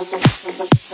Okay.